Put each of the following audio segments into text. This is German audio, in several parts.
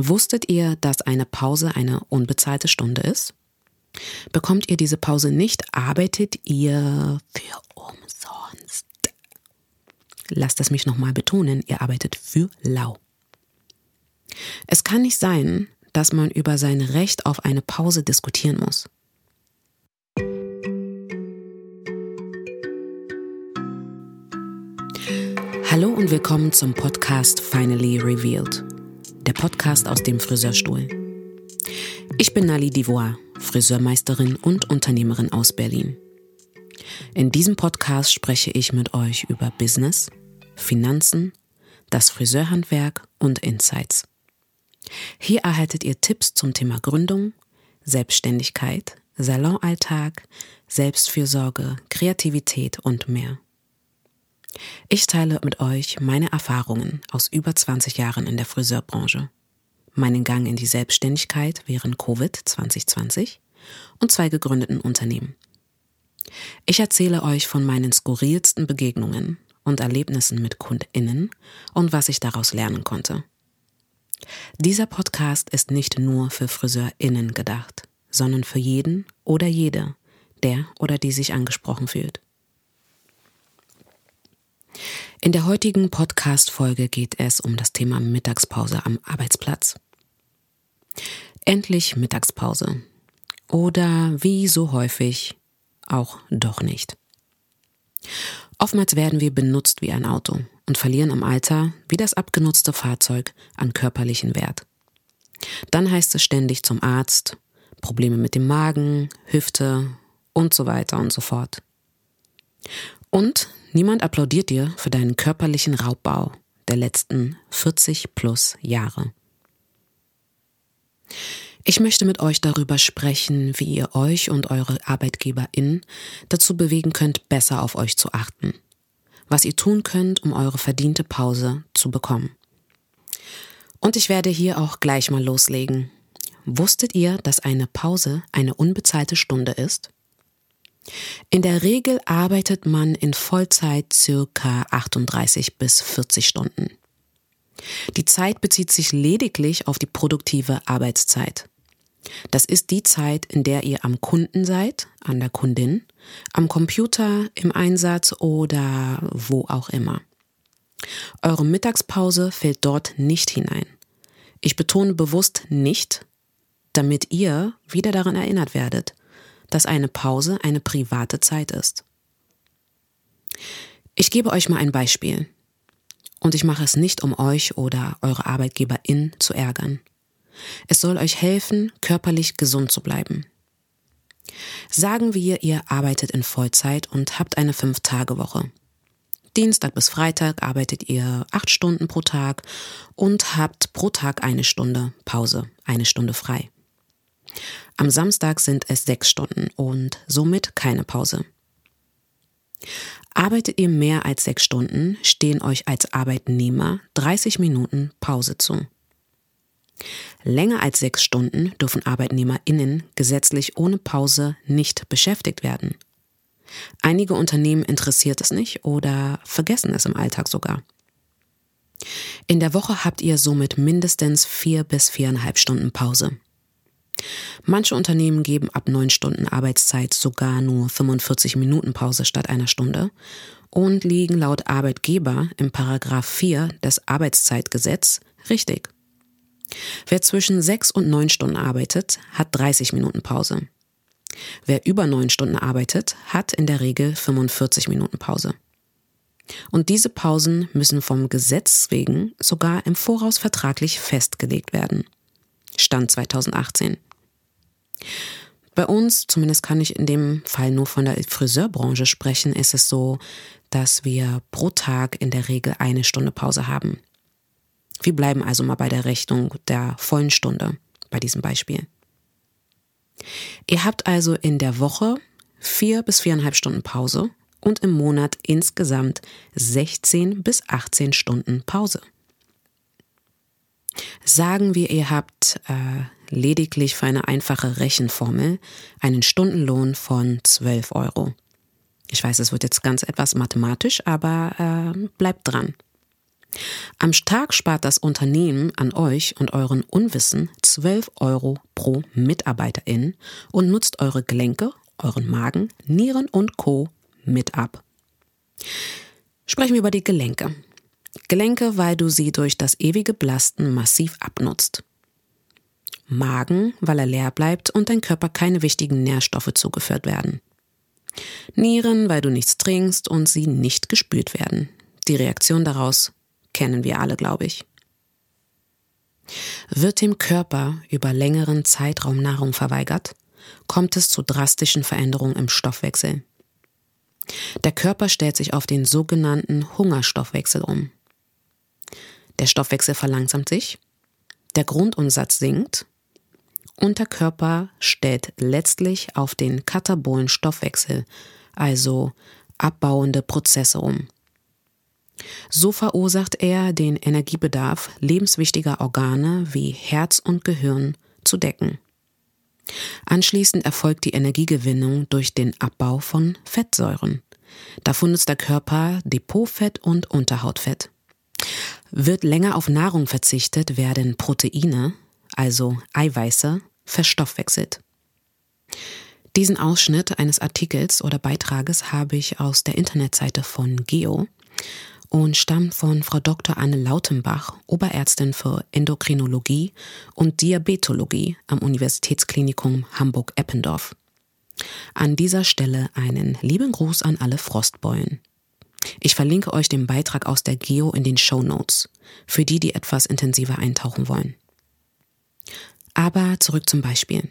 Wusstet ihr, dass eine Pause eine unbezahlte Stunde ist? Bekommt ihr diese Pause nicht, arbeitet ihr für umsonst. Lasst es mich nochmal betonen, ihr arbeitet für lau. Es kann nicht sein, dass man über sein Recht auf eine Pause diskutieren muss. Hallo und willkommen zum Podcast Finally Revealed, der Podcast aus dem Friseurstuhl. Ich bin Nali Divois, Friseurmeisterin und Unternehmerin aus Berlin. In diesem Podcast spreche ich mit euch über Business, Finanzen, das Friseurhandwerk und Insights. Hier erhaltet ihr Tipps zum Thema Gründung, Selbstständigkeit, Salonalltag, Selbstfürsorge, Kreativität und mehr. Ich teile mit euch meine Erfahrungen aus über 20 Jahren in der Friseurbranche, meinen Gang in die Selbstständigkeit während Covid 2020 und zwei gegründeten Unternehmen. Ich erzähle euch von meinen skurrilsten Begegnungen und Erlebnissen mit KundInnen und was ich daraus lernen konnte. Dieser Podcast ist nicht nur für FriseurInnen gedacht, sondern für jeden oder jede, der oder die sich angesprochen fühlt. In der heutigen Podcast-Folge geht es um das Thema Mittagspause am Arbeitsplatz. Endlich Mittagspause. Oder wie so häufig auch doch nicht. Oftmals werden wir benutzt wie ein Auto und verlieren im Alter, wie das abgenutzte Fahrzeug, an körperlichen Wert. Dann heißt es ständig zum Arzt, Probleme mit dem Magen, Hüfte und so weiter und so fort. Und Niemand applaudiert dir für deinen körperlichen Raubbau der letzten 40 plus Jahre. Ich möchte mit euch darüber sprechen, wie ihr euch und eure ArbeitgeberInnen dazu bewegen könnt, besser auf euch zu achten. Was ihr tun könnt, um eure verdiente Pause zu bekommen. Und ich werde hier auch gleich mal loslegen. Wusstet ihr, dass eine Pause eine unbezahlte Stunde ist? In der Regel arbeitet man in Vollzeit circa 38 bis 40 Stunden. Die Zeit bezieht sich lediglich auf die produktive Arbeitszeit. Das ist die Zeit, in der ihr am Kunden seid, an der Kundin, am Computer, im Einsatz oder wo auch immer. Eure Mittagspause fällt dort nicht hinein. Ich betone bewusst nicht, damit ihr wieder daran erinnert werdet, dass eine Pause eine private Zeit ist. Ich gebe euch mal ein Beispiel. Und ich mache es nicht, um euch oder eure Arbeitgeberin zu ärgern. Es soll euch helfen, körperlich gesund zu bleiben. Sagen wir, ihr arbeitet in Vollzeit und habt eine Fünf-Tage-Woche. Dienstag bis Freitag arbeitet ihr acht Stunden pro Tag und habt pro Tag eine Stunde Pause, eine Stunde frei. Am Samstag sind es sechs Stunden und somit keine Pause. Arbeitet ihr mehr als sechs Stunden, stehen euch als Arbeitnehmer 30 Minuten Pause zu. Länger als sechs Stunden dürfen ArbeitnehmerInnen gesetzlich ohne Pause nicht beschäftigt werden. Einige Unternehmen interessiert es nicht oder vergessen es im Alltag sogar. In der Woche habt ihr somit mindestens vier bis viereinhalb Stunden Pause. Manche Unternehmen geben ab neun Stunden Arbeitszeit sogar nur 45 Minuten Pause statt einer Stunde und liegen laut Arbeitgeber im Paragraph 4 des Arbeitszeitgesetz richtig. Wer zwischen sechs und neun Stunden arbeitet, hat 30 Minuten Pause. Wer über neun Stunden arbeitet, hat in der Regel 45 Minuten Pause. Und diese Pausen müssen vom Gesetz wegen sogar im Voraus vertraglich festgelegt werden. Stand 2018. Bei uns, zumindest kann ich in dem Fall nur von der Friseurbranche sprechen, ist es so, dass wir pro Tag in der Regel eine Stunde Pause haben. Wir bleiben also mal bei der Rechnung der vollen Stunde bei diesem Beispiel. Ihr habt also in der Woche vier bis viereinhalb Stunden Pause und im Monat insgesamt 16 bis 18 Stunden Pause. Sagen wir, ihr habt äh, lediglich für eine einfache Rechenformel einen Stundenlohn von 12 Euro. Ich weiß, es wird jetzt ganz etwas mathematisch, aber äh, bleibt dran. Am Tag spart das Unternehmen an euch und euren Unwissen 12 Euro pro Mitarbeiterin und nutzt eure Gelenke, euren Magen, Nieren und Co. mit ab. Sprechen wir über die Gelenke. Gelenke, weil du sie durch das ewige Blasten massiv abnutzt. Magen, weil er leer bleibt und dein Körper keine wichtigen Nährstoffe zugeführt werden. Nieren, weil du nichts trinkst und sie nicht gespült werden. Die Reaktion daraus kennen wir alle, glaube ich. Wird dem Körper über längeren Zeitraum Nahrung verweigert, kommt es zu drastischen Veränderungen im Stoffwechsel. Der Körper stellt sich auf den sogenannten Hungerstoffwechsel um. Der Stoffwechsel verlangsamt sich, der Grundumsatz sinkt und der Körper stellt letztlich auf den katabolen Stoffwechsel, also abbauende Prozesse um. So verursacht er den Energiebedarf lebenswichtiger Organe wie Herz und Gehirn zu decken. Anschließend erfolgt die Energiegewinnung durch den Abbau von Fettsäuren. Davon nutzt der Körper Depotfett und Unterhautfett. Wird länger auf Nahrung verzichtet, werden Proteine, also Eiweiße, verstoffwechselt. Diesen Ausschnitt eines Artikels oder Beitrages habe ich aus der Internetseite von Geo und stammt von Frau Dr. Anne Lautenbach, Oberärztin für Endokrinologie und Diabetologie am Universitätsklinikum Hamburg-Eppendorf. An dieser Stelle einen lieben Gruß an alle Frostbeulen. Ich verlinke euch den Beitrag aus der Geo in den Show Notes, für die, die etwas intensiver eintauchen wollen. Aber zurück zum Beispiel.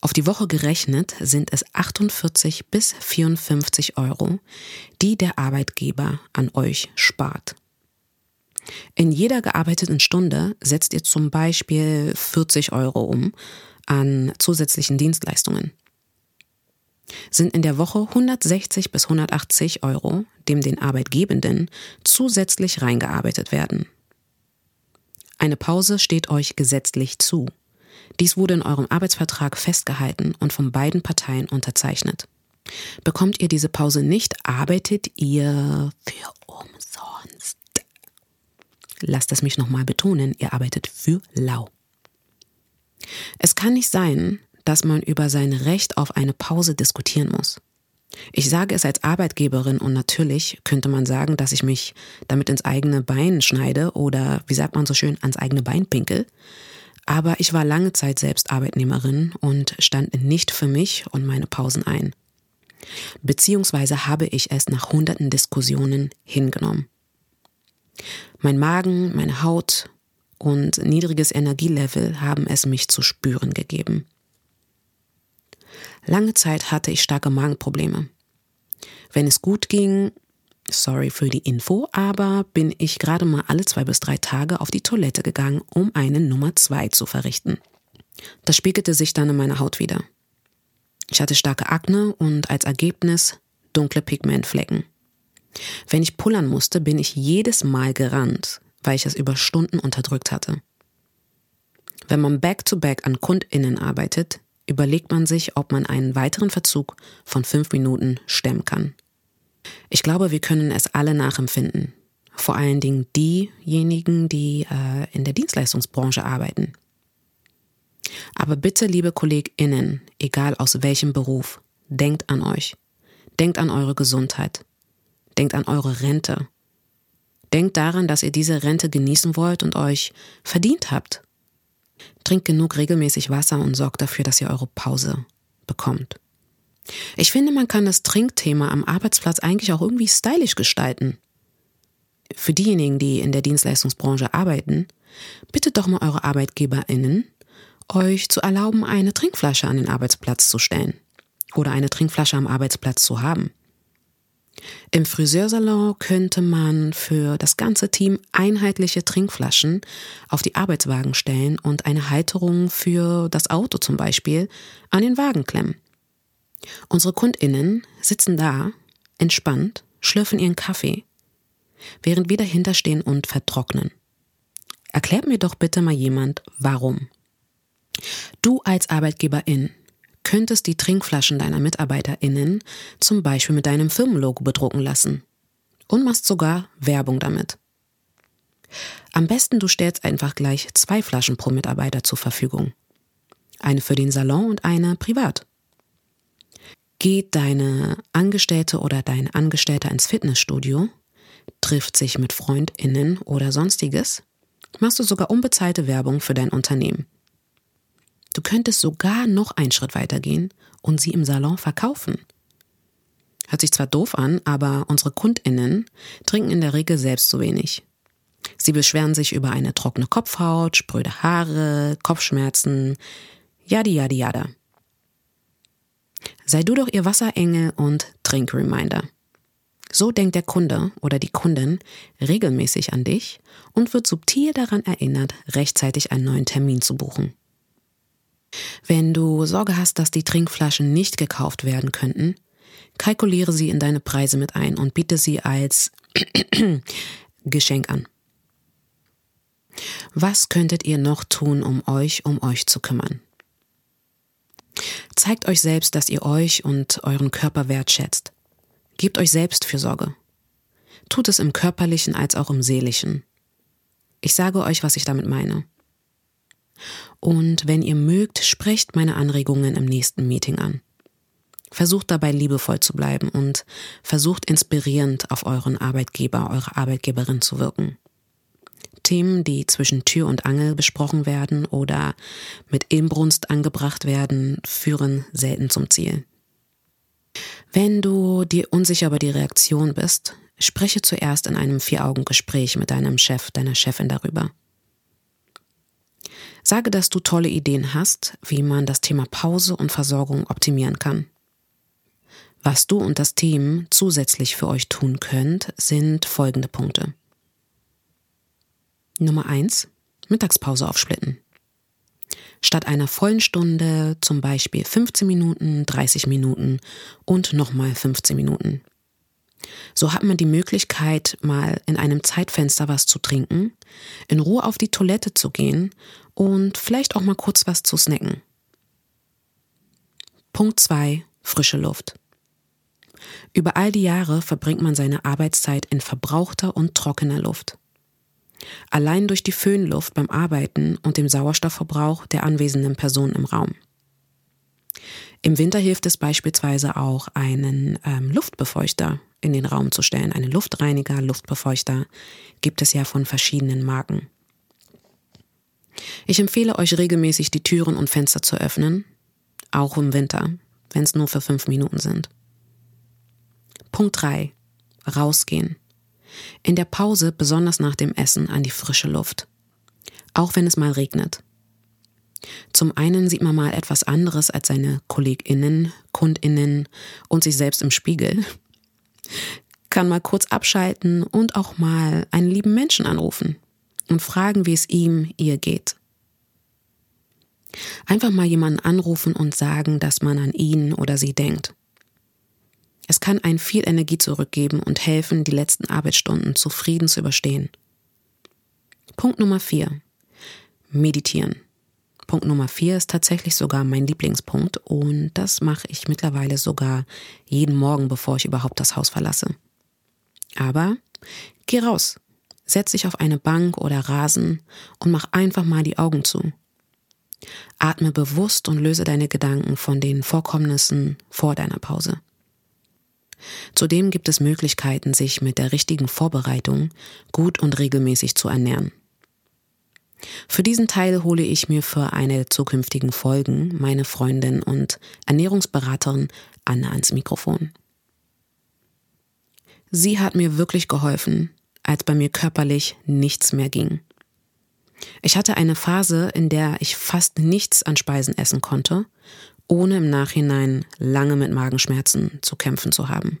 Auf die Woche gerechnet sind es 48 bis 54 Euro, die der Arbeitgeber an euch spart. In jeder gearbeiteten Stunde setzt ihr zum Beispiel 40 Euro um an zusätzlichen Dienstleistungen. Sind in der Woche 160 bis 180 Euro, dem den Arbeitgebenden zusätzlich reingearbeitet werden. Eine Pause steht euch gesetzlich zu. Dies wurde in eurem Arbeitsvertrag festgehalten und von beiden Parteien unterzeichnet. Bekommt ihr diese Pause nicht, arbeitet ihr für umsonst. Lasst es mich nochmal betonen, ihr arbeitet für lau. Es kann nicht sein, dass man über sein Recht auf eine Pause diskutieren muss. Ich sage es als Arbeitgeberin und natürlich könnte man sagen, dass ich mich damit ins eigene Bein schneide oder, wie sagt man so schön, ans eigene Bein pinkel. Aber ich war lange Zeit selbst Arbeitnehmerin und stand nicht für mich und meine Pausen ein. Beziehungsweise habe ich es nach hunderten Diskussionen hingenommen. Mein Magen, meine Haut und niedriges Energielevel haben es mich zu spüren gegeben. Lange Zeit hatte ich starke Magenprobleme. Wenn es gut ging, sorry für die Info, aber bin ich gerade mal alle zwei bis drei Tage auf die Toilette gegangen, um eine Nummer zwei zu verrichten. Das spiegelte sich dann in meiner Haut wieder. Ich hatte starke Akne und als Ergebnis dunkle Pigmentflecken. Wenn ich pullern musste, bin ich jedes Mal gerannt, weil ich es über Stunden unterdrückt hatte. Wenn man back-to-back -back an KundInnen arbeitet, überlegt man sich, ob man einen weiteren Verzug von fünf Minuten stemmen kann. Ich glaube, wir können es alle nachempfinden. Vor allen Dingen diejenigen, die äh, in der Dienstleistungsbranche arbeiten. Aber bitte, liebe KollegInnen, egal aus welchem Beruf, denkt an euch. Denkt an eure Gesundheit. Denkt an eure Rente. Denkt daran, dass ihr diese Rente genießen wollt und euch verdient habt. Trinkt genug regelmäßig Wasser und sorgt dafür, dass ihr eure Pause bekommt. Ich finde, man kann das Trinkthema am Arbeitsplatz eigentlich auch irgendwie stylisch gestalten. Für diejenigen, die in der Dienstleistungsbranche arbeiten, bittet doch mal eure ArbeitgeberInnen, euch zu erlauben, eine Trinkflasche an den Arbeitsplatz zu stellen oder eine Trinkflasche am Arbeitsplatz zu haben. Im Friseursalon könnte man für das ganze Team einheitliche Trinkflaschen auf die Arbeitswagen stellen und eine Halterung für das Auto zum Beispiel an den Wagen klemmen. Unsere Kundinnen sitzen da, entspannt, schlürfen ihren Kaffee, während wir dahinter stehen und vertrocknen. Erklärt mir doch bitte mal jemand, warum. Du als Arbeitgeberin könntest die Trinkflaschen deiner MitarbeiterInnen zum Beispiel mit deinem Firmenlogo bedrucken lassen und machst sogar Werbung damit. Am besten du stellst einfach gleich zwei Flaschen pro Mitarbeiter zur Verfügung. Eine für den Salon und eine privat. Geht deine Angestellte oder dein Angestellter ins Fitnessstudio, trifft sich mit Freundinnen oder sonstiges, machst du sogar unbezahlte Werbung für dein Unternehmen. Du könntest sogar noch einen Schritt weiter gehen und sie im Salon verkaufen. Hört sich zwar doof an, aber unsere Kundinnen trinken in der Regel selbst zu wenig. Sie beschweren sich über eine trockene Kopfhaut, spröde Haare, Kopfschmerzen, yadi yadi yada. Sei du doch ihr Wasserengel und Trinkreminder. So denkt der Kunde oder die Kundin regelmäßig an dich und wird subtil daran erinnert, rechtzeitig einen neuen Termin zu buchen. Wenn du Sorge hast, dass die Trinkflaschen nicht gekauft werden könnten, kalkuliere sie in deine Preise mit ein und biete sie als Geschenk an. Was könntet ihr noch tun, um euch um euch zu kümmern? Zeigt euch selbst, dass ihr euch und euren Körper wertschätzt. Gebt euch selbst Fürsorge. Tut es im körperlichen als auch im seelischen. Ich sage euch, was ich damit meine. Und wenn ihr mögt, sprecht meine Anregungen im nächsten Meeting an. Versucht dabei liebevoll zu bleiben und versucht inspirierend auf euren Arbeitgeber, eure Arbeitgeberin zu wirken. Themen, die zwischen Tür und Angel besprochen werden oder mit Inbrunst angebracht werden, führen selten zum Ziel. Wenn du dir unsicher über die Reaktion bist, spreche zuerst in einem Vier-Augen-Gespräch mit deinem Chef, deiner Chefin darüber. Sage, dass du tolle Ideen hast, wie man das Thema Pause und Versorgung optimieren kann. Was du und das Team zusätzlich für euch tun könnt, sind folgende Punkte. Nummer eins: Mittagspause aufsplitten. Statt einer vollen Stunde zum Beispiel 15 Minuten, 30 Minuten und nochmal 15 Minuten. So hat man die Möglichkeit, mal in einem Zeitfenster was zu trinken, in Ruhe auf die Toilette zu gehen und vielleicht auch mal kurz was zu snacken. Punkt 2. Frische Luft. Über all die Jahre verbringt man seine Arbeitszeit in verbrauchter und trockener Luft. Allein durch die Föhnluft beim Arbeiten und dem Sauerstoffverbrauch der anwesenden Person im Raum. Im Winter hilft es beispielsweise auch, einen ähm, Luftbefeuchter in den Raum zu stellen. Einen Luftreiniger, Luftbefeuchter gibt es ja von verschiedenen Marken. Ich empfehle euch regelmäßig die Türen und Fenster zu öffnen, auch im Winter, wenn es nur für fünf Minuten sind. Punkt 3. Rausgehen. In der Pause, besonders nach dem Essen, an die frische Luft. Auch wenn es mal regnet. Zum einen sieht man mal etwas anderes als seine KollegInnen, KundInnen und sich selbst im Spiegel. Kann mal kurz abschalten und auch mal einen lieben Menschen anrufen und fragen, wie es ihm, ihr geht. Einfach mal jemanden anrufen und sagen, dass man an ihn oder sie denkt. Kann einen viel Energie zurückgeben und helfen, die letzten Arbeitsstunden zufrieden zu überstehen. Punkt Nummer vier: Meditieren. Punkt Nummer vier ist tatsächlich sogar mein Lieblingspunkt und das mache ich mittlerweile sogar jeden Morgen, bevor ich überhaupt das Haus verlasse. Aber geh raus, setz dich auf eine Bank oder Rasen und mach einfach mal die Augen zu. Atme bewusst und löse deine Gedanken von den Vorkommnissen vor deiner Pause. Zudem gibt es Möglichkeiten, sich mit der richtigen Vorbereitung gut und regelmäßig zu ernähren. Für diesen Teil hole ich mir für eine zukünftigen Folgen meine Freundin und Ernährungsberaterin Anna ans Mikrofon. Sie hat mir wirklich geholfen, als bei mir körperlich nichts mehr ging. Ich hatte eine Phase, in der ich fast nichts an Speisen essen konnte ohne im Nachhinein lange mit Magenschmerzen zu kämpfen zu haben.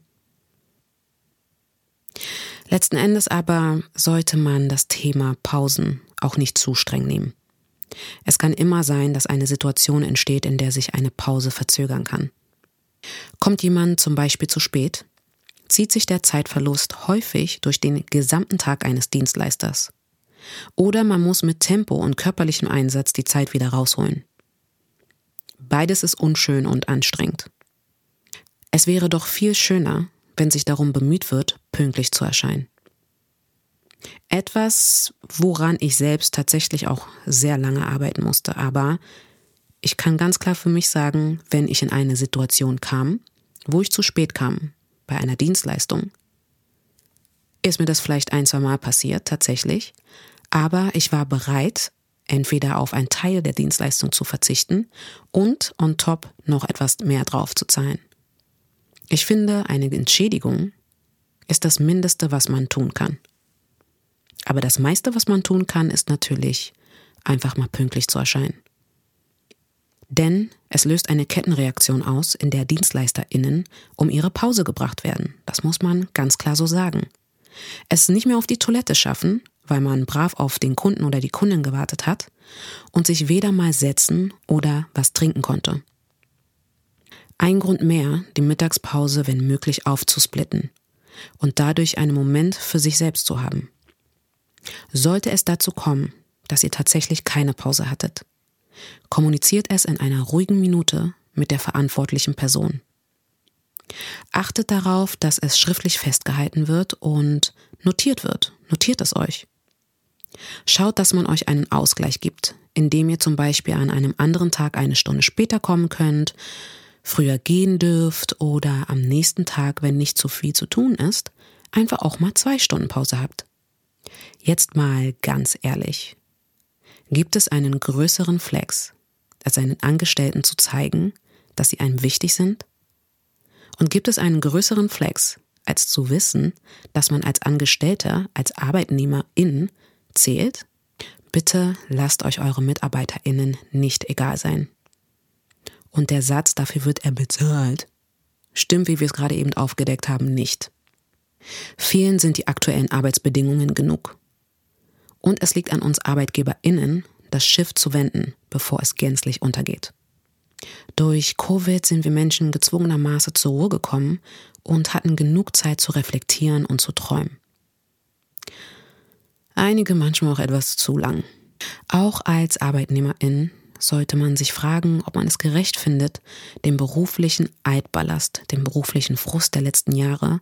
Letzten Endes aber sollte man das Thema Pausen auch nicht zu streng nehmen. Es kann immer sein, dass eine Situation entsteht, in der sich eine Pause verzögern kann. Kommt jemand zum Beispiel zu spät, zieht sich der Zeitverlust häufig durch den gesamten Tag eines Dienstleisters. Oder man muss mit Tempo und körperlichem Einsatz die Zeit wieder rausholen. Beides ist unschön und anstrengend. Es wäre doch viel schöner, wenn sich darum bemüht wird, pünktlich zu erscheinen. Etwas, woran ich selbst tatsächlich auch sehr lange arbeiten musste. Aber ich kann ganz klar für mich sagen, wenn ich in eine Situation kam, wo ich zu spät kam bei einer Dienstleistung, ist mir das vielleicht ein, zwei Mal passiert, tatsächlich. Aber ich war bereit, entweder auf einen Teil der Dienstleistung zu verzichten und on top noch etwas mehr drauf zu zahlen. Ich finde, eine Entschädigung ist das Mindeste, was man tun kann. Aber das meiste, was man tun kann, ist natürlich einfach mal pünktlich zu erscheinen. Denn es löst eine Kettenreaktion aus, in der DienstleisterInnen um ihre Pause gebracht werden. Das muss man ganz klar so sagen. Es nicht mehr auf die Toilette schaffen, weil man brav auf den Kunden oder die Kundin gewartet hat und sich weder mal setzen oder was trinken konnte. Ein Grund mehr, die Mittagspause wenn möglich aufzusplitten und dadurch einen Moment für sich selbst zu haben. Sollte es dazu kommen, dass ihr tatsächlich keine Pause hattet, kommuniziert es in einer ruhigen Minute mit der verantwortlichen Person. Achtet darauf, dass es schriftlich festgehalten wird und notiert wird. Notiert es euch. Schaut, dass man euch einen Ausgleich gibt, indem ihr zum Beispiel an einem anderen Tag eine Stunde später kommen könnt, früher gehen dürft oder am nächsten Tag, wenn nicht zu viel zu tun ist, einfach auch mal zwei Stunden Pause habt. Jetzt mal ganz ehrlich. Gibt es einen größeren Flex, als einen Angestellten zu zeigen, dass sie einem wichtig sind? Und gibt es einen größeren Flex, als zu wissen, dass man als Angestellter, als Arbeitnehmerin zählt? Bitte lasst euch eure MitarbeiterInnen nicht egal sein. Und der Satz, dafür wird er bezahlt, stimmt, wie wir es gerade eben aufgedeckt haben, nicht. Vielen sind die aktuellen Arbeitsbedingungen genug. Und es liegt an uns ArbeitgeberInnen, das Schiff zu wenden, bevor es gänzlich untergeht. Durch Covid sind wir Menschen gezwungenermaßen zur Ruhe gekommen und hatten genug Zeit zu reflektieren und zu träumen. Einige manchmal auch etwas zu lang. Auch als Arbeitnehmerin sollte man sich fragen, ob man es gerecht findet, den beruflichen Eidballast, den beruflichen Frust der letzten Jahre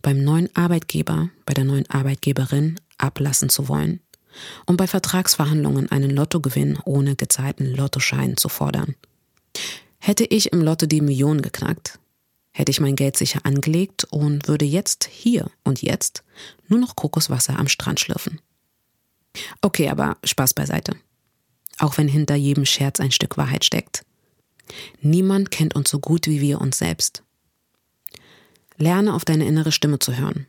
beim neuen Arbeitgeber, bei der neuen Arbeitgeberin ablassen zu wollen und bei Vertragsverhandlungen einen Lottogewinn ohne gezahlten Lottoschein zu fordern. Hätte ich im Lotto die Millionen geknackt, hätte ich mein Geld sicher angelegt und würde jetzt hier und jetzt nur noch Kokoswasser am Strand schlürfen. Okay, aber Spaß beiseite. Auch wenn hinter jedem Scherz ein Stück Wahrheit steckt. Niemand kennt uns so gut wie wir uns selbst. Lerne auf deine innere Stimme zu hören.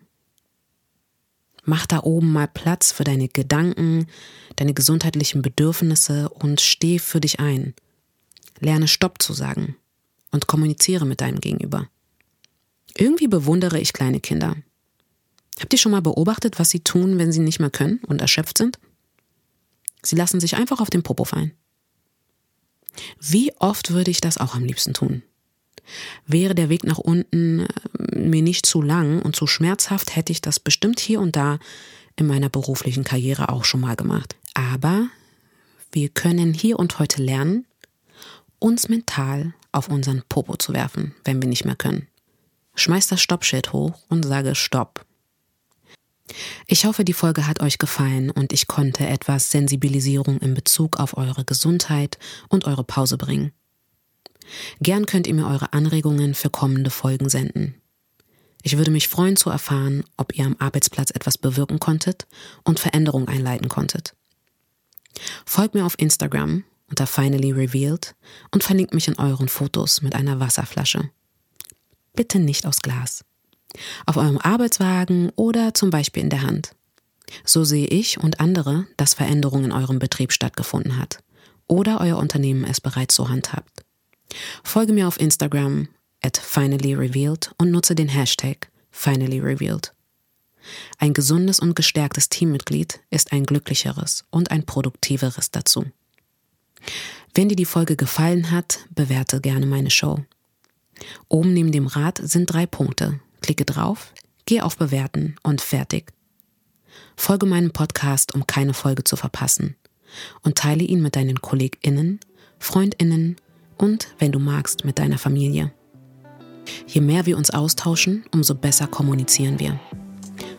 Mach da oben mal Platz für deine Gedanken, deine gesundheitlichen Bedürfnisse und steh für dich ein. Lerne Stopp zu sagen und kommuniziere mit deinem Gegenüber. Irgendwie bewundere ich kleine Kinder. Habt ihr schon mal beobachtet, was sie tun, wenn sie nicht mehr können und erschöpft sind? Sie lassen sich einfach auf den Popo fallen. Wie oft würde ich das auch am liebsten tun? Wäre der Weg nach unten äh, mir nicht zu lang und zu schmerzhaft, hätte ich das bestimmt hier und da in meiner beruflichen Karriere auch schon mal gemacht. Aber wir können hier und heute lernen, uns mental auf unseren Popo zu werfen, wenn wir nicht mehr können. Schmeiß das Stoppschild hoch und sage Stopp. Ich hoffe, die Folge hat euch gefallen und ich konnte etwas Sensibilisierung in Bezug auf eure Gesundheit und eure Pause bringen. Gern könnt ihr mir eure Anregungen für kommende Folgen senden. Ich würde mich freuen zu erfahren, ob ihr am Arbeitsplatz etwas bewirken konntet und Veränderungen einleiten konntet. Folgt mir auf Instagram unter Finally Revealed und verlinkt mich in euren Fotos mit einer Wasserflasche. Bitte nicht aus Glas. Auf eurem Arbeitswagen oder zum Beispiel in der Hand. So sehe ich und andere, dass Veränderung in eurem Betrieb stattgefunden hat oder euer Unternehmen es bereits so handhabt. Folge mir auf Instagram at finallyrevealed und nutze den Hashtag finallyrevealed. Ein gesundes und gestärktes Teammitglied ist ein glücklicheres und ein produktiveres dazu. Wenn dir die Folge gefallen hat, bewerte gerne meine Show. Oben neben dem Rad sind drei Punkte. Klicke drauf, geh auf Bewerten und fertig. Folge meinem Podcast, um keine Folge zu verpassen und teile ihn mit deinen KollegInnen, FreundInnen und, wenn du magst, mit deiner Familie. Je mehr wir uns austauschen, umso besser kommunizieren wir.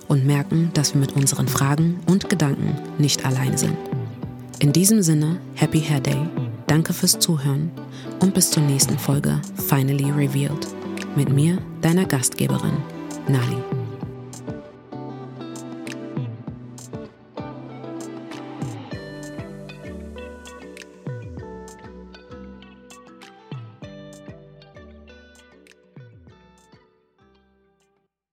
und merken, dass wir mit unseren Fragen und Gedanken nicht alleine sind. In diesem Sinne, Happy Hair Day, danke fürs Zuhören und bis zur nächsten Folge Finally Revealed mit mir, deiner Gastgeberin, Nali.